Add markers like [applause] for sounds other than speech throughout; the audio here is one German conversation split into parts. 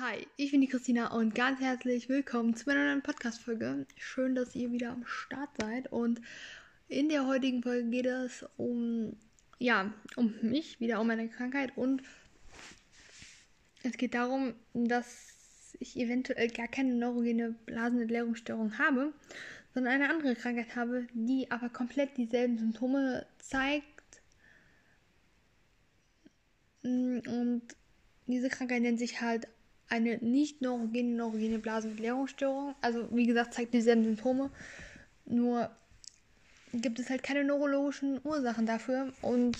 Hi, ich bin die Christina und ganz herzlich willkommen zu meiner neuen Podcast-Folge. Schön, dass ihr wieder am Start seid. Und in der heutigen Folge geht es um, ja, um mich, wieder um meine Krankheit. Und es geht darum, dass ich eventuell gar keine neurogene Blasenentleerungsstörung habe, sondern eine andere Krankheit habe, die aber komplett dieselben Symptome zeigt. Und diese Krankheit nennt sich halt eine nicht neurogene neurogene Blasenentleerungsstörung. Also wie gesagt, zeigt dieselben Symptome. Nur gibt es halt keine neurologischen Ursachen dafür. Und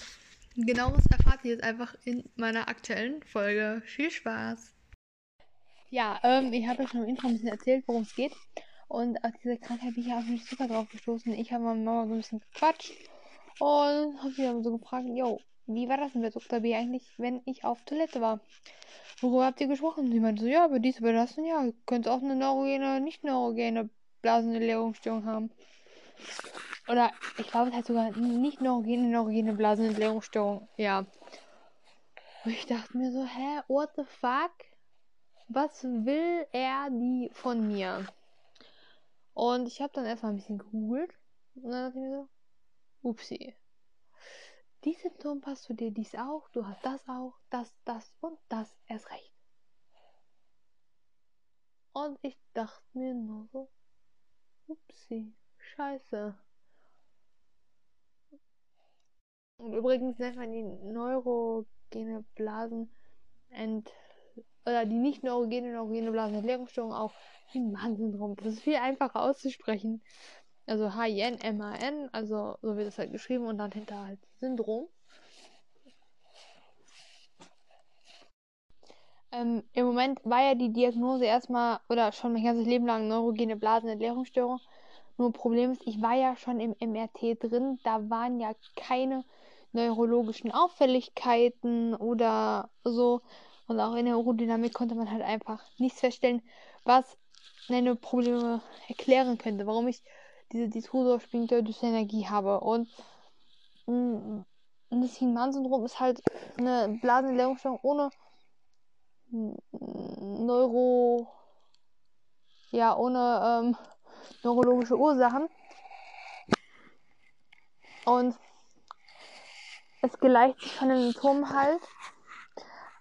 genaues erfahrt ihr jetzt einfach in meiner aktuellen Folge. Viel Spaß! Ja, ähm, ich habe ja schon im Intro ein bisschen erzählt, worum es geht. Und auf diese Krankheit bin ich auch nicht super drauf gestoßen. Ich habe mit Mama so ein bisschen gequatscht und habe sie dann so gefragt, yo, wie war das denn mit Dr. B eigentlich, wenn ich auf Toilette war? Worüber habt ihr gesprochen? Sie meinte so, ja, über dies, über das und ja, könnte auch eine neurogene, nicht neurogene Blasenentleerungsstörung haben. Oder ich glaube, es heißt sogar nicht neurogene, neurogene Blasenentleerungsstörung. Ja. Und ich dachte mir so, hä, what the fuck? Was will er die von mir? Und ich habe dann erstmal ein bisschen gegoogelt. Und dann dachte ich mir so, upsie die Symptome passt zu dir, dies auch, du hast das auch, das, das und das erst recht. Und ich dachte mir nur so, upsi, scheiße. Und übrigens nennt man die neurogene Blasen ent oder die nicht neurogene neurogene Blasenentleerungsstörung auch Mann-Syndrom. Das ist viel einfacher auszusprechen. Also H-I-N-M-A-N, also so wird es halt geschrieben und dann hinter halt Syndrom. Ähm, Im Moment war ja die Diagnose erstmal oder schon mein ganzes Leben lang neurogene Blasenentleerungsstörung. Nur Problem ist, ich war ja schon im MRT drin, da waren ja keine neurologischen Auffälligkeiten oder so. Und auch in der Urodynamik konnte man halt einfach nichts feststellen, was meine Probleme erklären könnte, warum ich diese diffusor Energie habe. Und mm, das Hinman-Syndrom ist halt eine Blasenentleerungsstörung ohne Neuro, ja, ohne ähm, neurologische Ursachen. Und es gleicht sich von den Symptomen halt.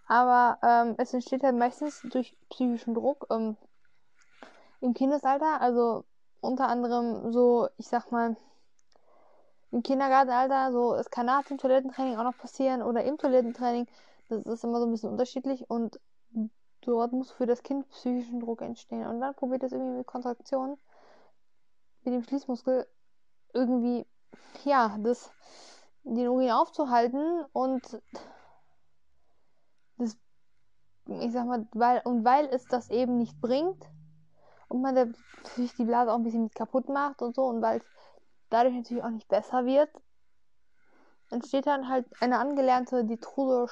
Aber ähm, es entsteht halt meistens durch psychischen Druck ähm, im Kindesalter. Also unter anderem so, ich sag mal, im Kindergartenalter, so, es kann nach dem Toilettentraining auch noch passieren oder im Toilettentraining. Das ist immer so ein bisschen unterschiedlich und dort muss für das Kind psychischen Druck entstehen. Und dann probiert es irgendwie mit Kontraktionen, mit dem Schließmuskel irgendwie, ja, das, den Urin aufzuhalten und das, ich sag mal, weil, und weil es das eben nicht bringt, und man natürlich die Blase auch ein bisschen kaputt macht und so und weil es dadurch natürlich auch nicht besser wird, entsteht dann halt eine angelernte Diffusor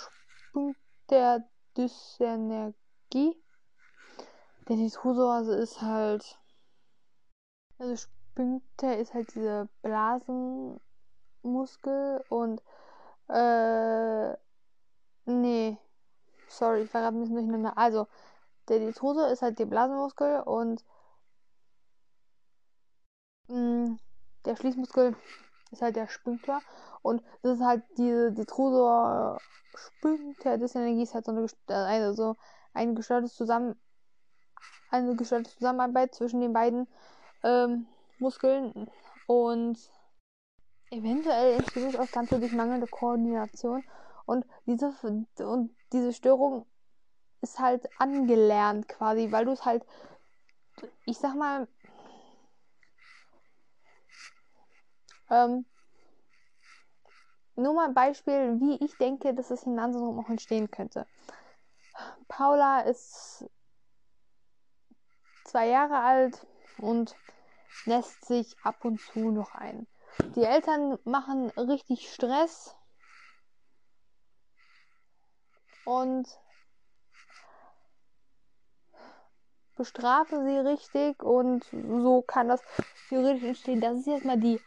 der Dysenergie. Der Diffusor also ist halt also Sphincter ist halt dieser Blasenmuskel und äh nee, sorry, ich war gerade ein bisschen durcheinander. Also der Detrusor ist halt der Blasenmuskel und mh, mm, der Schließmuskel ist halt der Sphinkter. Und das ist halt diese Detrusor Sphinkter Dysenergie ist halt so eine, also so eine gestörte Zusammen eine gestörte Zusammenarbeit zwischen den beiden ähm, Muskeln und eventuell entsteht das Ganze durch mangelnde Koordination und diese und diese Störung ist halt angelernt quasi, weil du es halt, ich sag mal, ähm, nur mal ein Beispiel, wie ich denke, dass das Hinansyndrom auch entstehen könnte. Paula ist zwei Jahre alt und lässt sich ab und zu noch ein. Die Eltern machen richtig Stress und bestrafe sie richtig und so kann das theoretisch entstehen. Das ist jetzt mal die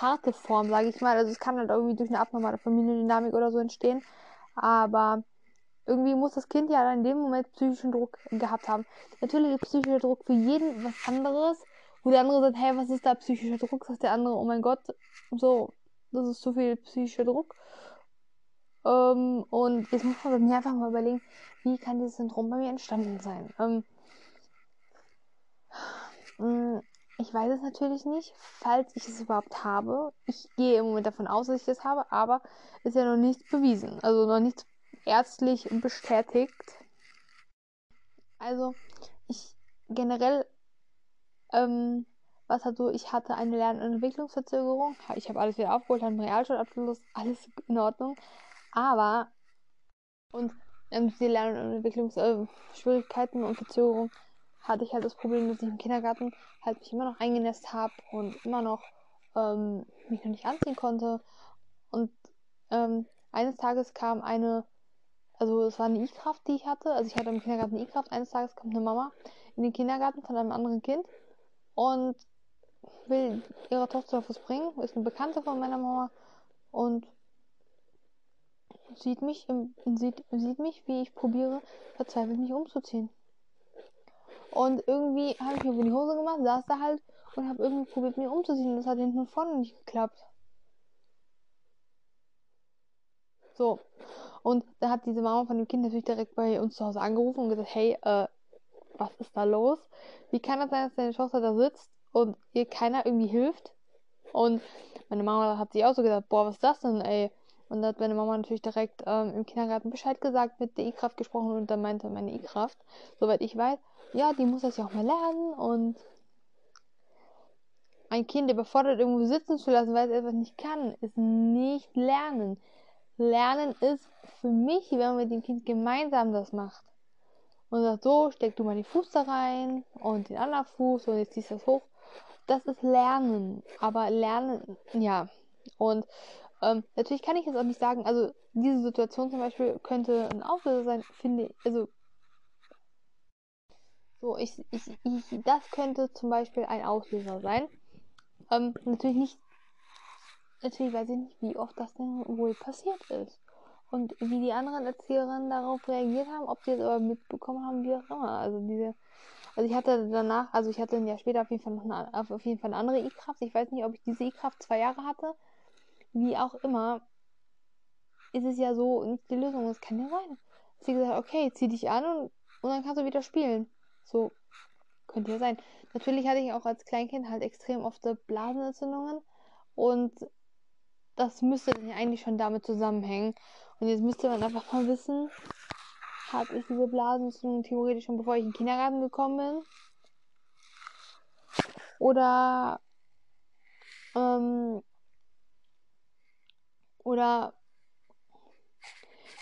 harte Form, sage ich mal. Also es kann halt irgendwie durch eine abnormale Familiendynamik oder so entstehen. Aber irgendwie muss das Kind ja in dem Moment psychischen Druck gehabt haben. Natürlich ist psychischer Druck für jeden was anderes, wo der andere sagt, hey, was ist da psychischer Druck? Sagt der andere, oh mein Gott, so, das ist zu viel psychischer Druck. Ähm, und jetzt muss man bei mir einfach mal überlegen, wie kann dieses Syndrom bei mir entstanden sein? Ähm, ich weiß es natürlich nicht, falls ich es überhaupt habe. Ich gehe im Moment davon aus, dass ich das habe, aber ist ja noch nichts bewiesen. Also noch nichts ärztlich bestätigt. Also, ich generell, ähm, was hat so, ich hatte eine Lern- und Entwicklungsverzögerung. Ich habe alles wieder aufgeholt, habe einen Realschulabschluss, [laughs] alles in Ordnung. Aber, und ähm, die Lern- und Entwicklungsschwierigkeiten äh, und Verzögerung hatte ich halt das Problem, dass ich im Kindergarten halt mich immer noch eingenässt habe und immer noch ähm, mich noch nicht anziehen konnte. Und ähm, eines Tages kam eine, also es war eine I-Kraft, die ich hatte. Also ich hatte im Kindergarten eine I-Kraft. Eines Tages kommt eine Mama in den Kindergarten von einem anderen Kind und will ihrer Tochter was bringen. Ist eine Bekannte von meiner Mama und sieht mich, im, sieht, sieht mich, wie ich probiere, verzweifelt mich umzuziehen. Und irgendwie habe ich mir über die Hose gemacht, saß da halt und habe irgendwie probiert, mir umzuziehen. Das hat hinten und vorne nicht geklappt. So. Und da hat diese Mama von dem Kind natürlich direkt bei uns zu Hause angerufen und gesagt, hey, äh, was ist da los? Wie kann das sein, dass deine Tochter da sitzt und ihr keiner irgendwie hilft? Und meine Mama hat sich auch so gedacht, boah, was ist das denn, ey? Und da hat meine Mama natürlich direkt ähm, im Kindergarten Bescheid gesagt, mit der E-Kraft gesprochen und dann meinte meine E-Kraft, soweit ich weiß, ja, die muss das ja auch mal lernen und ein Kind überfordert irgendwo sitzen zu lassen, weil es etwas nicht kann, ist nicht lernen. Lernen ist für mich, wenn man mit dem Kind gemeinsam das macht. Und sagt, so, steck du mal den Fuß da rein und den anderen Fuß und jetzt ziehst du das hoch. Das ist Lernen. Aber Lernen, ja. Und ähm, natürlich kann ich jetzt auch nicht sagen, also diese Situation zum Beispiel könnte ein Auslöser sein, finde ich, also so, ich, ich, ich, das könnte zum Beispiel ein Auslöser sein. Ähm, natürlich nicht, natürlich weiß ich nicht, wie oft das denn wohl passiert ist. Und wie die anderen Erzieherinnen darauf reagiert haben, ob sie es aber mitbekommen haben, wie auch immer. Also diese, also ich hatte danach, also ich hatte ein Jahr später auf jeden Fall noch eine, auf jeden Fall eine andere E-Kraft. Ich weiß nicht, ob ich diese E-Kraft zwei Jahre hatte wie auch immer, ist es ja so nicht die Lösung. Es kann ja sein. Sie gesagt, okay, zieh dich an und, und dann kannst du wieder spielen. So könnte ja sein. Natürlich hatte ich auch als Kleinkind halt extrem oft Blasenentzündungen und das müsste dann ja eigentlich schon damit zusammenhängen. Und jetzt müsste man einfach mal wissen, hatte ich diese Blasenentzündung theoretisch schon bevor ich in den Kindergarten gekommen bin? Oder ähm, oder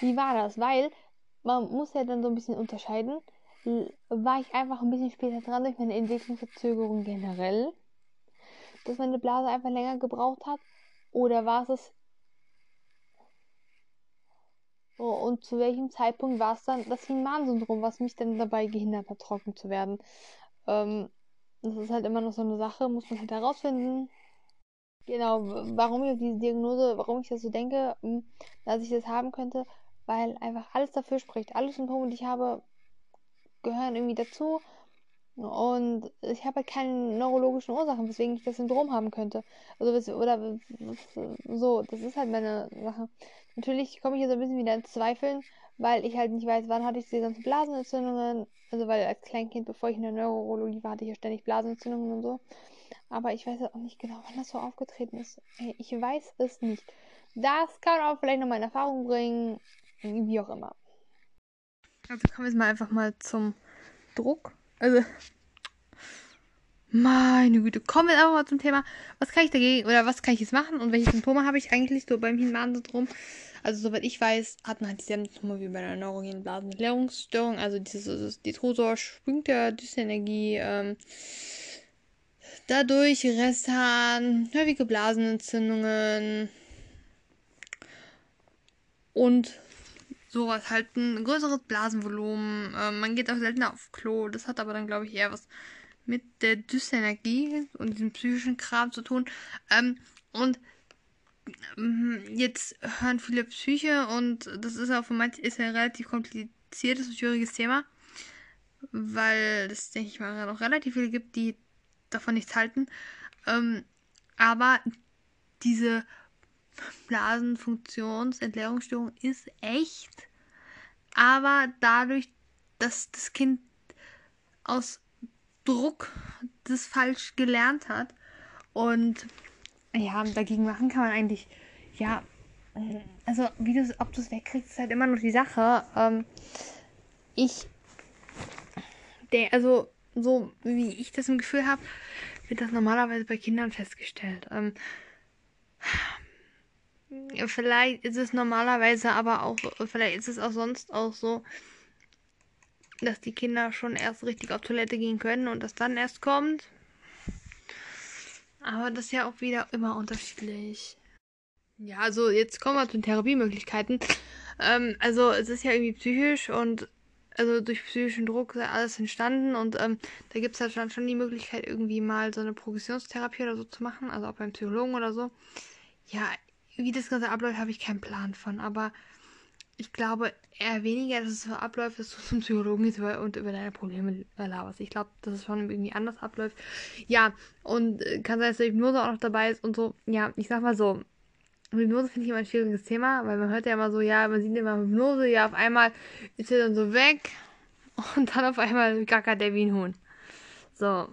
wie war das? Weil man muss ja dann so ein bisschen unterscheiden. War ich einfach ein bisschen später dran durch meine Entwicklungsverzögerung generell, dass meine Blase einfach länger gebraucht hat? Oder war es Oh, und zu welchem Zeitpunkt war es dann das Hinman-Syndrom, was mich dann dabei gehindert hat, trocken zu werden? Ähm, das ist halt immer noch so eine Sache, muss man halt herausfinden. Genau, warum ich diese Diagnose, warum ich das so denke, hm, dass ich das haben könnte, weil einfach alles dafür spricht. Alle Symptome, die ich habe, gehören irgendwie dazu. Und ich habe halt keine neurologischen Ursachen, weswegen ich das Syndrom haben könnte. Also, oder so, das ist halt meine Sache. Natürlich komme ich jetzt ein bisschen wieder ins Zweifeln, weil ich halt nicht weiß, wann hatte ich diese ganzen Blasenentzündungen. Also, weil als Kleinkind, bevor ich in der Neurologie war, hatte ich ja ständig Blasenentzündungen und so. Aber ich weiß auch nicht genau, wann das so aufgetreten ist. Ich weiß es nicht. Das kann auch vielleicht noch mal in Erfahrung bringen. Wie auch immer. Also kommen wir jetzt mal einfach mal zum Druck. Also, meine Güte, kommen wir einfach mal zum Thema, was kann ich dagegen oder was kann ich jetzt machen und welche Symptome habe ich eigentlich so beim Hinmagen-Syndrom? Also, soweit ich weiß, hat man halt dieselben Symptome wie bei einer neurogenen Blasenentleerungsstörung, also dieses, die Trosor springt der Dysenergie, ähm, Dadurch Resthahn, häufige Blasenentzündungen und sowas halt ein größeres Blasenvolumen. Ähm, man geht auch seltener auf Klo. Das hat aber dann, glaube ich, eher was mit der Dysenergie und diesem psychischen Kram zu tun. Ähm, und ähm, jetzt hören viele Psyche und das ist auch für manche ist ein relativ kompliziertes und schwieriges Thema, weil es, denke ich mal, noch relativ viele gibt, die davon nichts halten. Ähm, aber diese Blasenfunktionsentleerungsstörung ist echt. Aber dadurch, dass das Kind aus Druck das falsch gelernt hat und ja, dagegen machen kann man eigentlich, ja, also wie du ob du es wegkriegst, ist halt immer noch die Sache. Ähm, ich, der, also so wie ich das im Gefühl habe, wird das normalerweise bei Kindern festgestellt. Ähm, vielleicht ist es normalerweise aber auch, vielleicht ist es auch sonst auch so, dass die Kinder schon erst richtig auf Toilette gehen können und das dann erst kommt. Aber das ist ja auch wieder immer unterschiedlich. Ja, also jetzt kommen wir zu den Therapiemöglichkeiten. Ähm, also es ist ja irgendwie psychisch und also durch psychischen Druck ist alles entstanden und ähm, da gibt es halt schon, schon die Möglichkeit, irgendwie mal so eine Progressionstherapie oder so zu machen, also auch beim Psychologen oder so. Ja, wie das Ganze abläuft, habe ich keinen Plan von, aber ich glaube eher weniger, dass es so abläuft, dass du zum Psychologen gehst und über deine Probleme laberst. Ich glaube, dass es schon irgendwie anders abläuft. Ja, und äh, kann sein, dass die Hypnose auch noch dabei ist und so. Ja, ich sag mal so, Hypnose finde ich immer ein schwieriges Thema, weil man hört ja immer so, ja, man sieht immer Hypnose, ja, auf einmal ist er dann so weg [laughs] und dann auf einmal gackert der wie ein Huhn. So.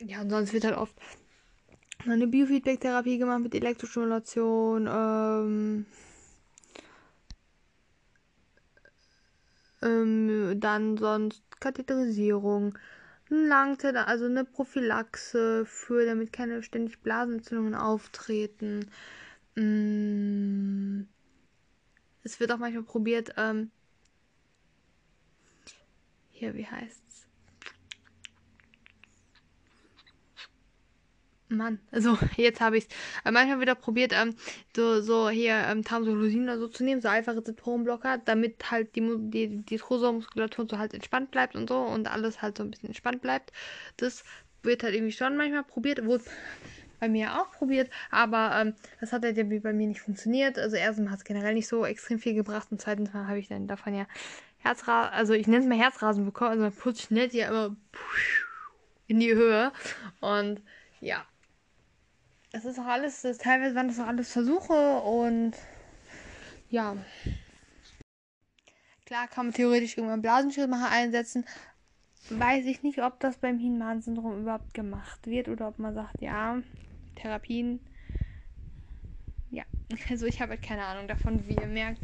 Ja, und sonst wird halt oft eine Biofeedback-Therapie gemacht mit Elektrostimulation, ähm, ähm, dann sonst Katheterisierung, Langzeit, also eine Prophylaxe für, damit keine ständig Blasenentzündungen auftreten. Mm, es wird auch manchmal probiert, ähm, hier, wie heißt Mann, also jetzt habe ich es. manchmal wieder probiert, ähm, so, so hier ähm, Tamsulosin oder so zu nehmen, so einfache Zitronenblocker, damit halt die, die, die Trosomuskulatur so halt entspannt bleibt und so und alles halt so ein bisschen entspannt bleibt. Das wird halt irgendwie schon manchmal probiert, wurde bei mir auch probiert, aber ähm, das hat halt irgendwie bei mir nicht funktioniert. Also erstens hat es generell nicht so extrem viel gebracht und zweitens habe ich dann davon ja Herzrasen, also ich nenne es mal Herzrasen bekommen, also mein Puls schnellt ja immer in die Höhe und ja, das ist auch alles, das, teilweise waren das auch alles Versuche und ja. Klar kann man theoretisch irgendwann Blasenschildmacher einsetzen. Weiß ich nicht, ob das beim Hinman-Syndrom überhaupt gemacht wird oder ob man sagt, ja, Therapien. Ja, [laughs] also ich habe halt keine Ahnung davon, wie ihr merkt.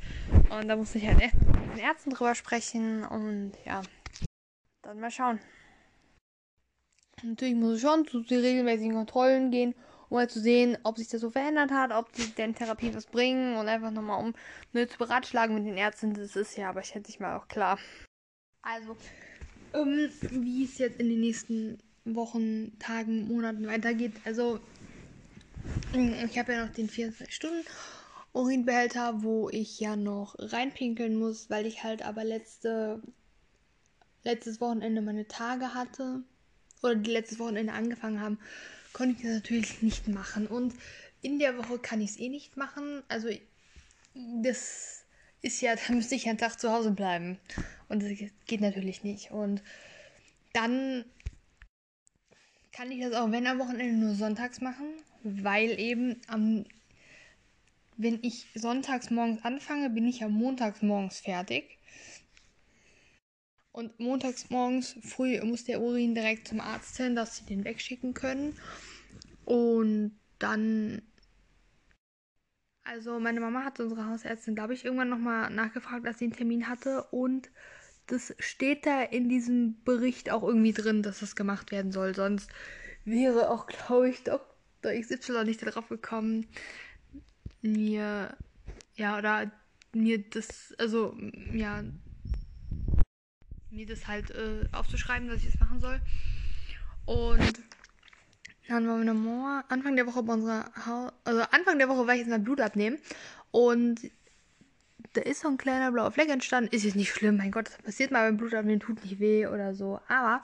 Und da muss ich halt echt mit den Ärzten drüber sprechen und ja, dann mal schauen. Natürlich muss ich schon zu regelmäßigen Kontrollen gehen um halt zu sehen, ob sich das so verändert hat, ob die denn Therapie was bringen und einfach nochmal um ne, zu beratschlagen mit den Ärzten. Das ist ja aber schätze ich mal auch klar. Also, ähm, wie es jetzt in den nächsten Wochen, Tagen, Monaten weitergeht. Also, ich habe ja noch den 24 Stunden Urinbehälter, wo ich ja noch reinpinkeln muss, weil ich halt aber letzte letztes Wochenende meine Tage hatte oder die letztes Wochenende angefangen haben konnte ich das natürlich nicht machen. Und in der Woche kann ich es eh nicht machen. Also das ist ja, [laughs] da müsste ich einen Tag zu Hause bleiben. Und das geht natürlich nicht. Und dann kann ich das auch, wenn am Wochenende, nur sonntags machen, weil eben am, wenn ich sonntags morgens anfange, bin ich ja montags morgens fertig. Und montags morgens früh muss der Urin direkt zum Arzt hin, dass sie den wegschicken können. Und dann. Also meine Mama hat unsere Hausärztin, glaube ich, irgendwann nochmal nachgefragt, dass sie einen Termin hatte. Und das steht da in diesem Bericht auch irgendwie drin, dass das gemacht werden soll. Sonst wäre auch, glaube ich, Dr. XY nicht darauf gekommen, mir, ja, oder mir das, also, ja, mir das halt äh, aufzuschreiben, dass ich das machen soll. Und dann waren wir nochmal Anfang der Woche bei unserer Haus, also Anfang der Woche war ich jetzt mal Blut abnehmen und da ist so ein kleiner blauer Fleck entstanden. Ist jetzt nicht schlimm, mein Gott, das passiert mal beim Blutabnehmen, tut nicht weh oder so. Aber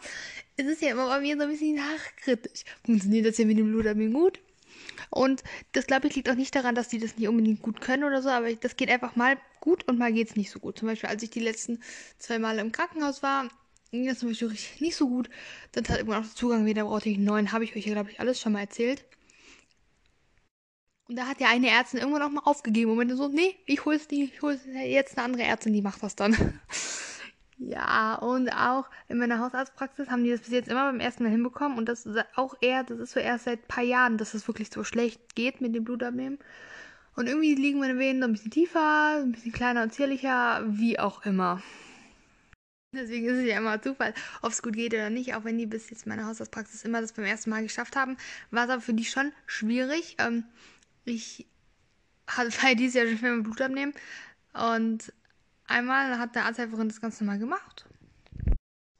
es ist ja immer bei mir so ein bisschen nachkritisch. Funktioniert das hier mit dem Blutabnehmen gut? Und das, glaube ich, liegt auch nicht daran, dass die das nicht unbedingt gut können oder so, aber das geht einfach mal gut und mal geht es nicht so gut. Zum Beispiel, als ich die letzten zwei Male im Krankenhaus war, ging das zum Beispiel nicht so gut. Dann hat irgendwann auch der Zugang wieder, brauchte ich einen neuen, habe ich euch ja, glaube ich, alles schon mal erzählt. Und da hat ja eine Ärztin irgendwann auch mal aufgegeben und meinte so, nee, ich hol's nicht, ich hol's jetzt eine andere Ärztin, die macht das dann. Ja, und auch in meiner Hausarztpraxis haben die das bis jetzt immer beim ersten Mal hinbekommen und das ist auch eher, das ist so erst seit ein paar Jahren, dass es das wirklich so schlecht geht mit dem Blutabnehmen. Und irgendwie liegen meine Venen noch ein bisschen tiefer, ein bisschen kleiner und zierlicher, wie auch immer. Deswegen ist es ja immer Zufall, ob es gut geht oder nicht, auch wenn die bis jetzt meine Hausarztpraxis immer das beim ersten Mal geschafft haben, war es aber für die schon schwierig. Ähm, ich hatte [laughs] dieses Jahr schon viel Blut abnehmen und einmal hat der Arzthelferin das ganz normal gemacht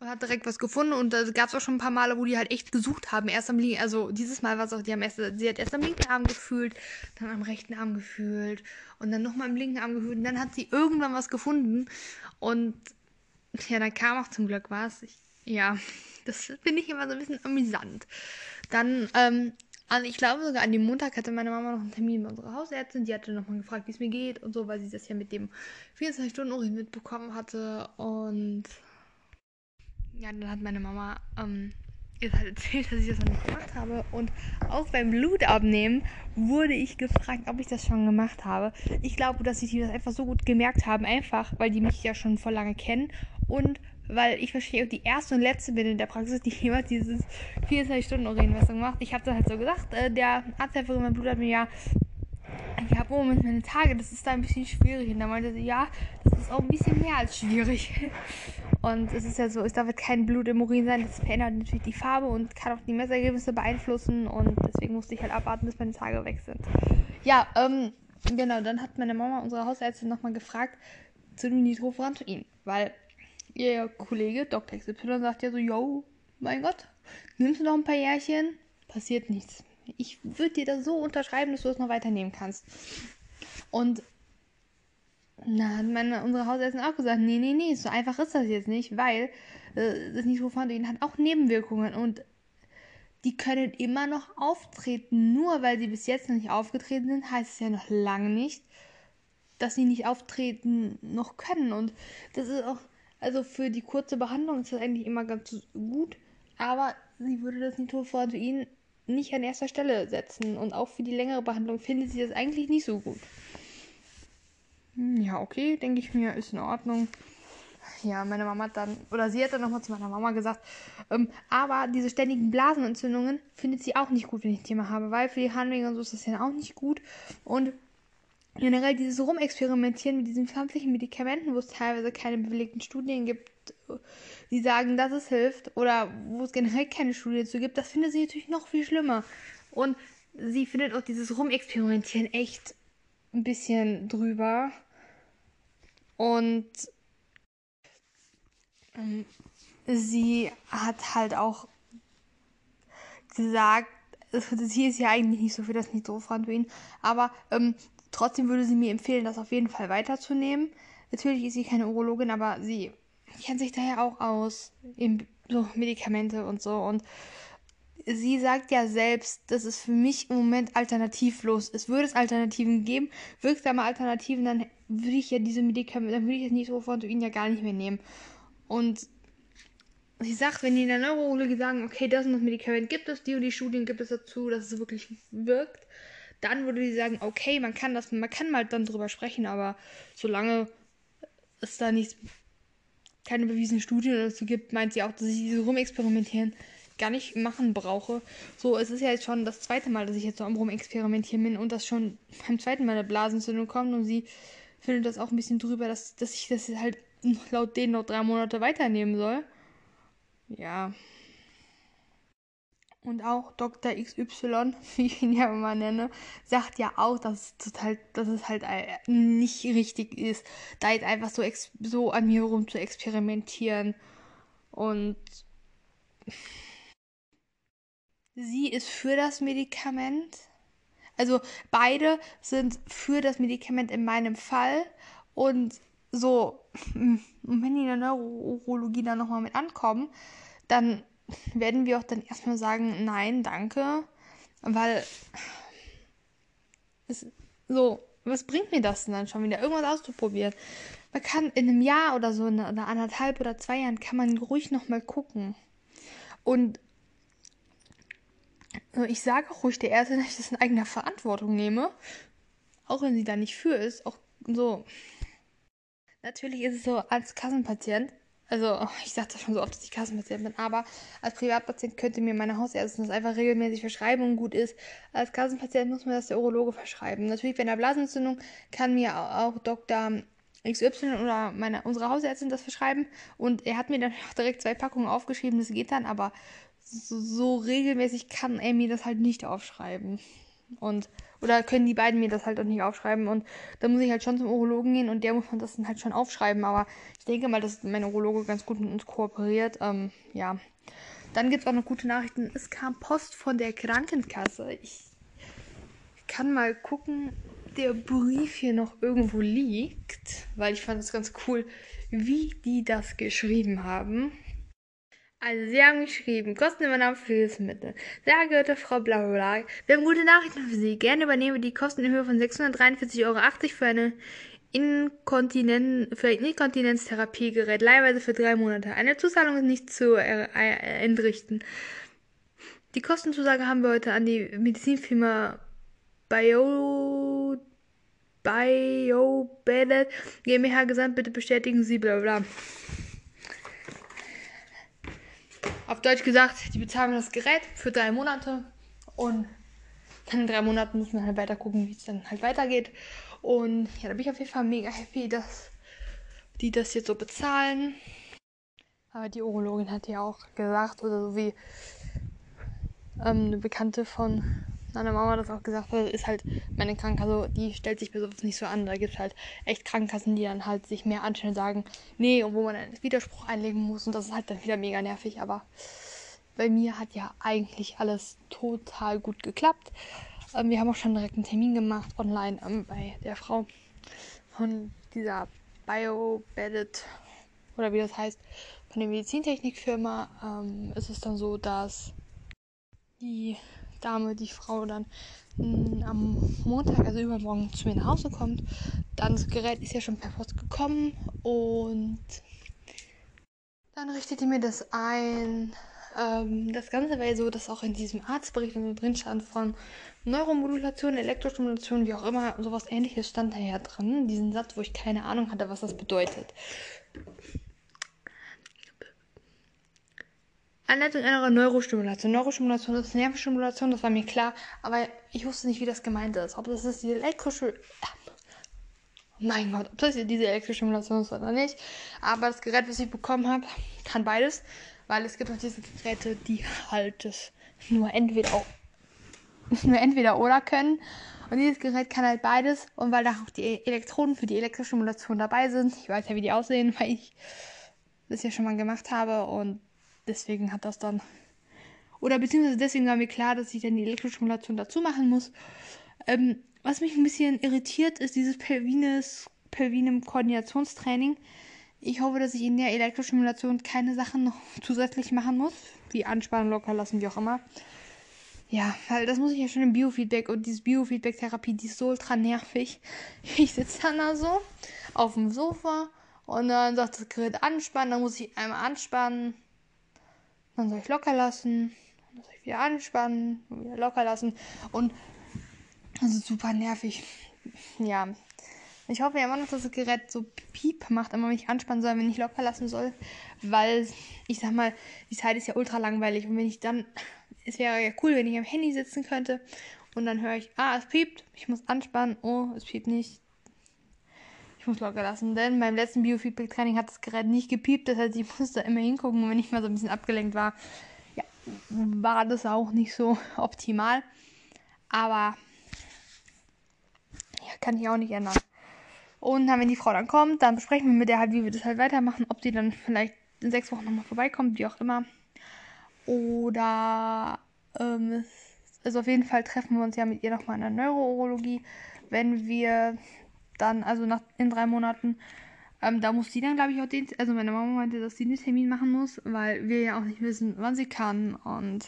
und hat direkt was gefunden und da gab es auch schon ein paar Male, wo die halt echt gesucht haben. Erst am linken, also dieses Mal war es auch, die haben erst, sie hat erst am linken Arm gefühlt, dann am rechten Arm gefühlt und dann nochmal am linken Arm gefühlt und dann hat sie irgendwann was gefunden und ja, dann kam auch zum Glück was. Ich, ja, [laughs] das finde ich immer so ein bisschen amüsant. Dann ähm, also ich glaube sogar an dem Montag hatte meine Mama noch einen Termin bei unserer Hausärztin. Die hatte nochmal gefragt, wie es mir geht und so, weil sie das ja mit dem 24-Stunden-Urin mitbekommen hatte. Und ja, dann hat meine Mama ähm, halt erzählt, dass ich das noch nicht gemacht habe. Und auch beim Blutabnehmen wurde ich gefragt, ob ich das schon gemacht habe. Ich glaube, dass sie das einfach so gut gemerkt haben, einfach, weil die mich ja schon vor lange kennen und weil ich wahrscheinlich die erste und letzte bin in der Praxis, die [laughs] jemals dieses 24-Stunden-Urinmessung macht. Ich habe das halt so gesagt, äh, der Arzthelferin mein Blut hat mir ja, ich habe im Moment meine Tage, das ist da ein bisschen schwierig. Und da meinte sie, ja, das ist auch ein bisschen mehr als schwierig. [laughs] Und es ist ja so, es darf jetzt kein Blut im Urin sein, das verändert natürlich die Farbe und kann auch die Messergebnisse beeinflussen. Und deswegen musste ich halt abwarten, bis meine Tage weg sind. Ja, ähm, genau, dann hat meine Mama, unsere Hausärztin, nochmal gefragt zu dem Nitrofurantoin, weil ihr Kollege Dr. XY sagt ja so, yo, mein Gott, nimmst du noch ein paar Jährchen? Passiert nichts. Ich würde dir das so unterschreiben, dass du es noch weiternehmen kannst. Und na, hat meine, unsere Hausärztin auch gesagt, nee, nee, nee, so einfach ist das jetzt nicht, weil äh, das Nitrofandoin hat auch Nebenwirkungen und die können immer noch auftreten. Nur weil sie bis jetzt noch nicht aufgetreten sind, heißt es ja noch lange nicht, dass sie nicht auftreten noch können. Und das ist auch also für die kurze Behandlung ist das eigentlich immer ganz gut, aber sie würde das Nitrofurantoin nicht an erster Stelle setzen und auch für die längere Behandlung findet sie das eigentlich nicht so gut. Hm, ja, okay, denke ich mir, ist in Ordnung. Ja, meine Mama hat dann, oder sie hat dann nochmal zu meiner Mama gesagt, ähm, aber diese ständigen Blasenentzündungen findet sie auch nicht gut, wenn ich ein Thema habe, weil für die Handlungen und so ist das ja auch nicht gut. Und generell dieses Rumexperimentieren mit diesen pflanzlichen Medikamenten, wo es teilweise keine belegten Studien gibt, die sagen, dass es hilft, oder wo es generell keine Studie dazu gibt, das findet sie natürlich noch viel schlimmer. Und sie findet auch dieses Rumexperimentieren echt ein bisschen drüber. Und ähm, sie hat halt auch gesagt, [laughs] sie ist ja eigentlich nicht so für das Nitrofurantoin, aber ähm, Trotzdem würde sie mir empfehlen, das auf jeden Fall weiterzunehmen. Natürlich ist sie keine Urologin, aber sie kennt sich daher auch aus in so Medikamente und so. Und sie sagt ja selbst, dass es für mich im Moment alternativlos ist. Würde es Alternativen geben, wirksame Alternativen, dann würde ich ja diese Medikamente, dann würde ich das Nitrofontoin ja gar nicht mehr nehmen. Und sie sagt, wenn die in der Neurologie sagen, okay, das und das Medikament gibt es, die und die Studien gibt es dazu, dass es wirklich wirkt, dann würde sie sagen, okay, man kann das, man kann mal dann drüber sprechen, aber solange es da nichts, keine bewiesene Studie dazu gibt, meint sie auch, dass ich diese Rumexperimentieren gar nicht machen brauche. So, es ist ja jetzt schon das zweite Mal, dass ich jetzt so am Rumexperimentieren bin und das schon beim zweiten Mal eine Blasenentzündung kommt und sie findet das auch ein bisschen drüber, dass, dass ich das halt [laughs] laut denen noch drei Monate weiternehmen soll. Ja, und auch Dr. XY, [laughs] wie ich ihn ja immer nenne, sagt ja auch, dass es, total, dass es halt äh, nicht richtig ist, da jetzt einfach so, so an mir rum zu experimentieren. Und sie ist für das Medikament. Also beide sind für das Medikament in meinem Fall. Und so, [laughs] wenn die in der Neurologie dann nochmal mit ankommen, dann werden wir auch dann erstmal sagen, nein, danke, weil Es, so, was bringt mir das denn dann schon wieder, irgendwas auszuprobieren? Man kann in einem Jahr oder so, in einer anderthalb oder zwei Jahren, kann man ruhig nochmal gucken. Und ich sage auch ruhig der Erste, dass ich das in eigener Verantwortung nehme. Auch wenn sie da nicht für ist. Auch so. Natürlich ist es so, als Kassenpatient also [laughs] ich sage das schon so oft, dass ich Kassenpatient bin, aber als Privatpatient könnte mir meine Hausärztin das einfach regelmäßig verschreiben und gut ist. Als Kassenpatient muss mir das der Urologe verschreiben. Natürlich bei einer Blasenentzündung kann mir auch Dr. XY oder meine, unsere Hausärztin das verschreiben und er hat mir dann [laughs] auch direkt zwei Packungen aufgeschrieben, das geht dann, aber so, so regelmäßig kann er mir das halt nicht aufschreiben. Und, oder können die beiden mir das halt auch nicht aufschreiben. Und da muss ich halt schon zum Urologen gehen und der muss man das dann halt schon aufschreiben. Aber ich denke mal, dass mein Urologe ganz gut mit uns kooperiert. Ähm, ja. Dann gibt es auch noch gute Nachrichten. Es kam Post von der Krankenkasse. Ich kann mal gucken, der Brief hier noch irgendwo liegt, weil ich fand es ganz cool, wie die das geschrieben haben. Also, Sie haben geschrieben, Kostenübernahme für Hilfsmittel. Sehr geehrte Frau Blablabla, wir haben gute Nachrichten für Sie. Gerne übernehmen die Kosten in Höhe von 643,80 Euro für eine Inkontinenz, für ein Inkontinenztherapiegerät, leihweise für drei Monate. Eine Zuzahlung ist nicht zu er, äh, entrichten. Die Kostenzusage haben wir heute an die Medizinfirma Bio, BioBedet GmbH gesandt. Bitte bestätigen Sie, bla bla. Auf Deutsch gesagt, die bezahlen das Gerät für drei Monate und dann in drei Monaten müssen wir halt weiter gucken, wie es dann halt weitergeht. Und ja, da bin ich auf jeden Fall mega happy, dass die das jetzt so bezahlen. Aber die Urologin hat ja auch gesagt, oder so wie ähm, eine Bekannte von meine Mama das auch gesagt hat, ist halt meine Krankenkasse, also die stellt sich sowas nicht so an. Da gibt es halt echt Krankenkassen, die dann halt sich mehr anstellen und sagen, nee, und wo man einen Widerspruch einlegen muss und das ist halt dann wieder mega nervig. Aber bei mir hat ja eigentlich alles total gut geklappt. Ähm, wir haben auch schon direkt einen Termin gemacht online ähm, bei der Frau von dieser BioBedded oder wie das heißt, von der Medizintechnikfirma. Ähm, ist es dann so, dass die Dame, die Frau dann mh, mm, am Montag, also übermorgen, zu mir nach Hause kommt. Dann das Gerät ist ja schon per Post gekommen und dann richtete mir das ein. Ähm, das Ganze war ja so, dass auch in diesem Arztbericht so drin stand von Neuromodulation, Elektrostimulation, wie auch immer, sowas ähnliches stand da ja drin. Diesen Satz, wo ich keine Ahnung hatte, was das bedeutet. Anleitung einer Neurostimulation. Neurostimulation ist Nervenstimulation, das war mir klar, aber ich wusste nicht, wie das gemeint ist. Ob das ist die elektrische. mein Gott, ob das diese elektrische Stimulation ist oder nicht. Aber das Gerät, was ich bekommen habe, kann beides, weil es gibt auch diese Geräte, die halt das nur entweder [laughs] nur entweder oder können. Und dieses Gerät kann halt beides. Und weil da auch die Elektroden für die elektrische Stimulation dabei sind, ich weiß ja, wie die aussehen, [laughs] weil ich das ja schon mal gemacht habe und deswegen hat das dann. Oder beziehungsweise deswegen war mir klar, dass ich dann die Elektrostimulation dazu machen muss. Ähm, was mich ein bisschen irritiert, ist dieses Pelvines, Pelvinem Koordinationstraining. Ich hoffe, dass ich in der Elektrostimulation keine Sachen noch [laughs] zusätzlich machen muss, wie anspannen, locker lassen, wie auch immer. Ja, weil das muss ich ja schon im Biofeedback und diese Biofeedback-Therapie, die ist so ultra nervig. [laughs] Ich sitze dann da so auf dem Sofa und dann sagt das Gerät anspannen, dann muss ich einmal anspannen, dann soll ich locker lassen. Dann soll ich wieder anspannen. Wieder locker lassen. Und das ist super nervig. Ja. Ich hoffe ja immer noch, dass das Gerät so piep macht, immer wenn ich anspannen soll, wenn ich locker lassen soll. Weil, ich sag mal, die Zeit ist ja ultra langweilig. Und wenn ich dann. Es wäre ja cool, wenn ich am Handy sitzen könnte. Und dann höre ich, ah, es piept. Ich muss anspannen. Oh, es piept nicht muss locker lassen, denn beim letzten Biofeedback-Training hat das Gerät nicht gepiept. Das heißt, ich musste immer hingucken, wenn ich mal so ein bisschen abgelenkt war. Ja, war das auch nicht so optimal. Aber ja, kann ich auch nicht ändern. Und dann, wenn die Frau dann kommt, dann besprechen wir mit der halt, wie wir das halt weitermachen. Ob die dann vielleicht in sechs Wochen nochmal vorbeikommt, wie auch immer. Oder ähm, also auf jeden Fall treffen wir uns ja mit ihr nochmal in der Neurourologie, wenn wir dann, also nach, in drei Monaten. Ähm, da muss sie dann, glaube ich, auch den, also meine Mama meinte, dass sie den Termin machen muss, weil wir ja auch nicht wissen, wann sie kann und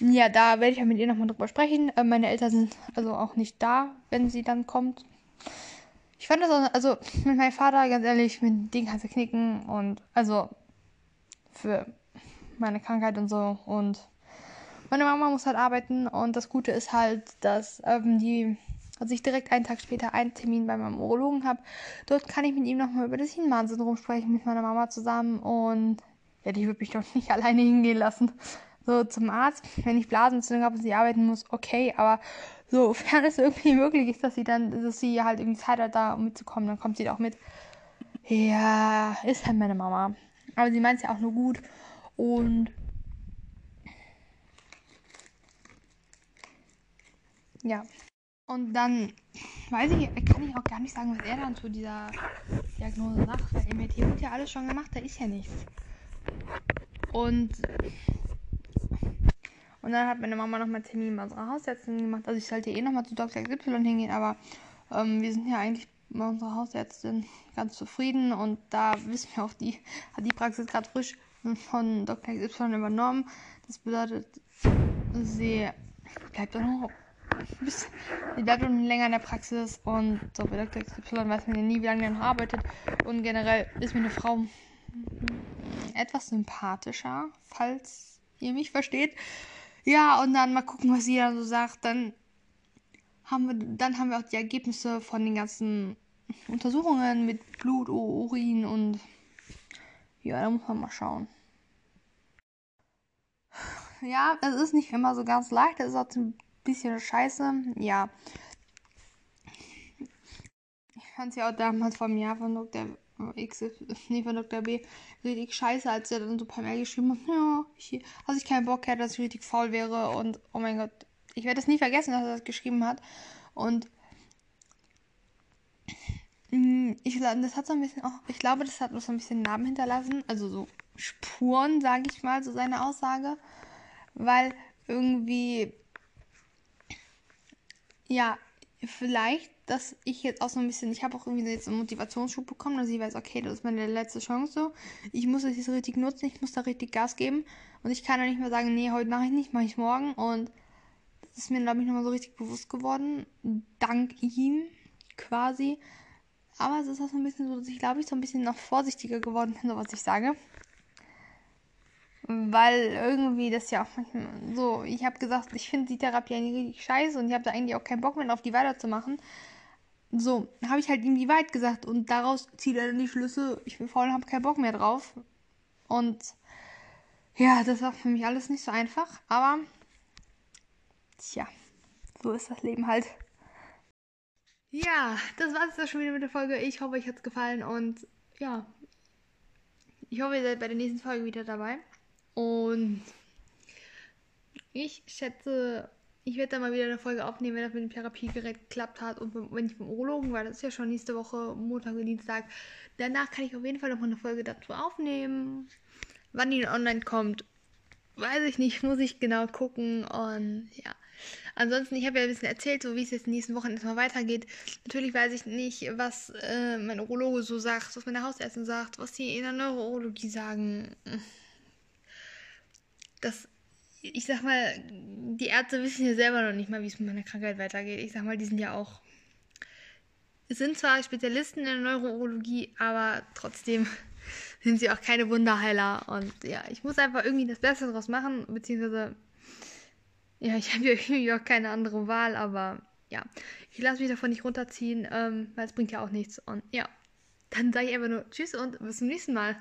ja, da werde ich ja mit ihr nochmal drüber sprechen. Äh, meine Eltern sind also auch nicht da, wenn sie dann kommt. Ich fand das auch, also mit meinem Vater, ganz ehrlich, mit dem kannst du knicken und also für meine Krankheit und so. Und meine Mama muss halt arbeiten und das Gute ist halt, dass ähm, die, also ich direkt einen Tag später einen Termin bei meinem Urologen habe. Dort kann ich mit ihm nochmal über das Hinman-Syndrom sprechen mit meiner Mama zusammen und ja, die würde mich doch nicht [laughs] alleine hingehen lassen. So zum Arzt, wenn ich Blasenentzündung habe und sie arbeiten muss, okay, aber sofern es irgendwie [laughs] möglich ist, dass sie dann, dass sie halt irgendwie Zeit hat, da um mitzukommen, dann kommt sie da auch mit. Ja, ist halt meine Mama. Aber sie meint es ja auch nur gut. Und ja. Und dann weiß ich, kann ich auch gar nicht sagen, was er dann zu dieser Diagnose sagt, weil MRT wird ja alles schon gemacht, da ist ja nichts. Und und dann hat meine Mama nochmal Termin bei unserer Hausärztin gemacht. Also ich sollte eh nochmal zu Dr. XY hingehen, aber ähm, wir sind ja eigentlich bei unserer Hausärztin ganz zufrieden und da wissen wir auch, die hat die Praxis gerade frisch von Dr. XY übernommen. Das bedeutet, sie bleibt auch noch sie bleibt noch länger in der Praxis und so bei Dr. XY weiß man ja nie, wie lange noch arbeitet. Und generell ist mir eine Frau etwas sympathischer, falls ihr mich versteht. Ja, und dann mal gucken, was sie da so sagt. Dann haben wir, dann haben wir auch die Ergebnisse von den ganzen Untersuchungen mit Blut, Urin und ja, da muss man mal schauen. Ja, es ist nicht immer so ganz leicht, es ist auch ein bisschen scheiße. Ja. Ich fand es ja auch damals vom Jahr von Dr. X, [laughs] nee, von Dr. B, richtig scheiße, als er dann so per Mail geschrieben hat, ja, ich, also ich keinen Bock hätte, dass ich richtig faul wäre und oh mein Gott, ich werde das nie vergessen, dass er das geschrieben hat und mm, ich glaube, das hat so ein bisschen auch, ich glaube, das hat so ein bisschen Namen hinterlassen, also so Spuren, sage ich mal, so seine Aussage, weil irgendwie, ja, vielleicht dass ich jetzt auch so ein bisschen, ich habe auch irgendwie jetzt einen Motivationsschub bekommen, dass ich weiß, okay, das ist meine letzte Chance. Ich muss das jetzt richtig nutzen, ich muss da richtig Gas geben. Und ich kann ja nicht mehr sagen, nee, heute mache ich nicht, mache ich morgen. Und das ist mir, glaube ich, nochmal so richtig bewusst geworden. Dank ihm quasi. Aber es ist auch so ein bisschen so, dass ich, glaube ich, so ein bisschen noch vorsichtiger geworden bin, so was ich sage. Weil irgendwie das ja auch manchmal so, ich habe gesagt, ich finde die Therapie eigentlich richtig scheiße und ich habe da eigentlich auch keinen Bock mehr auf die weiterzumachen. So, habe ich halt ihm die Wahrheit gesagt und daraus zieht er dann die Schlüsse, ich bin faul und habe keinen Bock mehr drauf. Und ja, das war für mich alles nicht so einfach, aber tja, so ist das Leben halt. Ja, das war es schon wieder mit der Folge. Ich hoffe, euch hat es gefallen und ja, ich hoffe, ihr seid bei der nächsten Folge wieder dabei. Und ich schätze, ich werde da mal wieder eine Folge aufnehmen, wenn das mit dem Therapiegerät geklappt hat und wenn ich beim Urologen war, das ist ja schon nächste Woche, Montag und Dienstag. Danach kann ich auf jeden Fall noch mal eine Folge dazu aufnehmen. Wann die online kommt, weiß ich nicht, [laughs] muss ich genau gucken und ja. Ansonsten, ich habe ja ein bisschen erzählt, so wie es jetzt in den nächsten Wochen erstmal weitergeht. Natürlich weiß ich nicht, was äh, mein Urologe so sagt, was meine Hausärztin sagt, was die in der Neurologie sagen. Das ich sag mal, die Ärzte wissen ja selber noch nicht mal, wie es mit meiner Krankheit weitergeht. Ich sag mal, die sind ja auch. Sind zwar Spezialisten in der Neurologie, aber trotzdem [laughs] sind sie auch keine Wunderheiler. Und ja, ich muss einfach irgendwie das Beste daraus machen, beziehungsweise. Ja, ich [laughs] habe ja irgendwie auch keine andere Wahl, aber ja, ich lasse mich davon nicht runterziehen, ähm, weil es bringt ja auch nichts. Und ja, dann sage ich einfach nur Tschüss und bis zum nächsten Mal.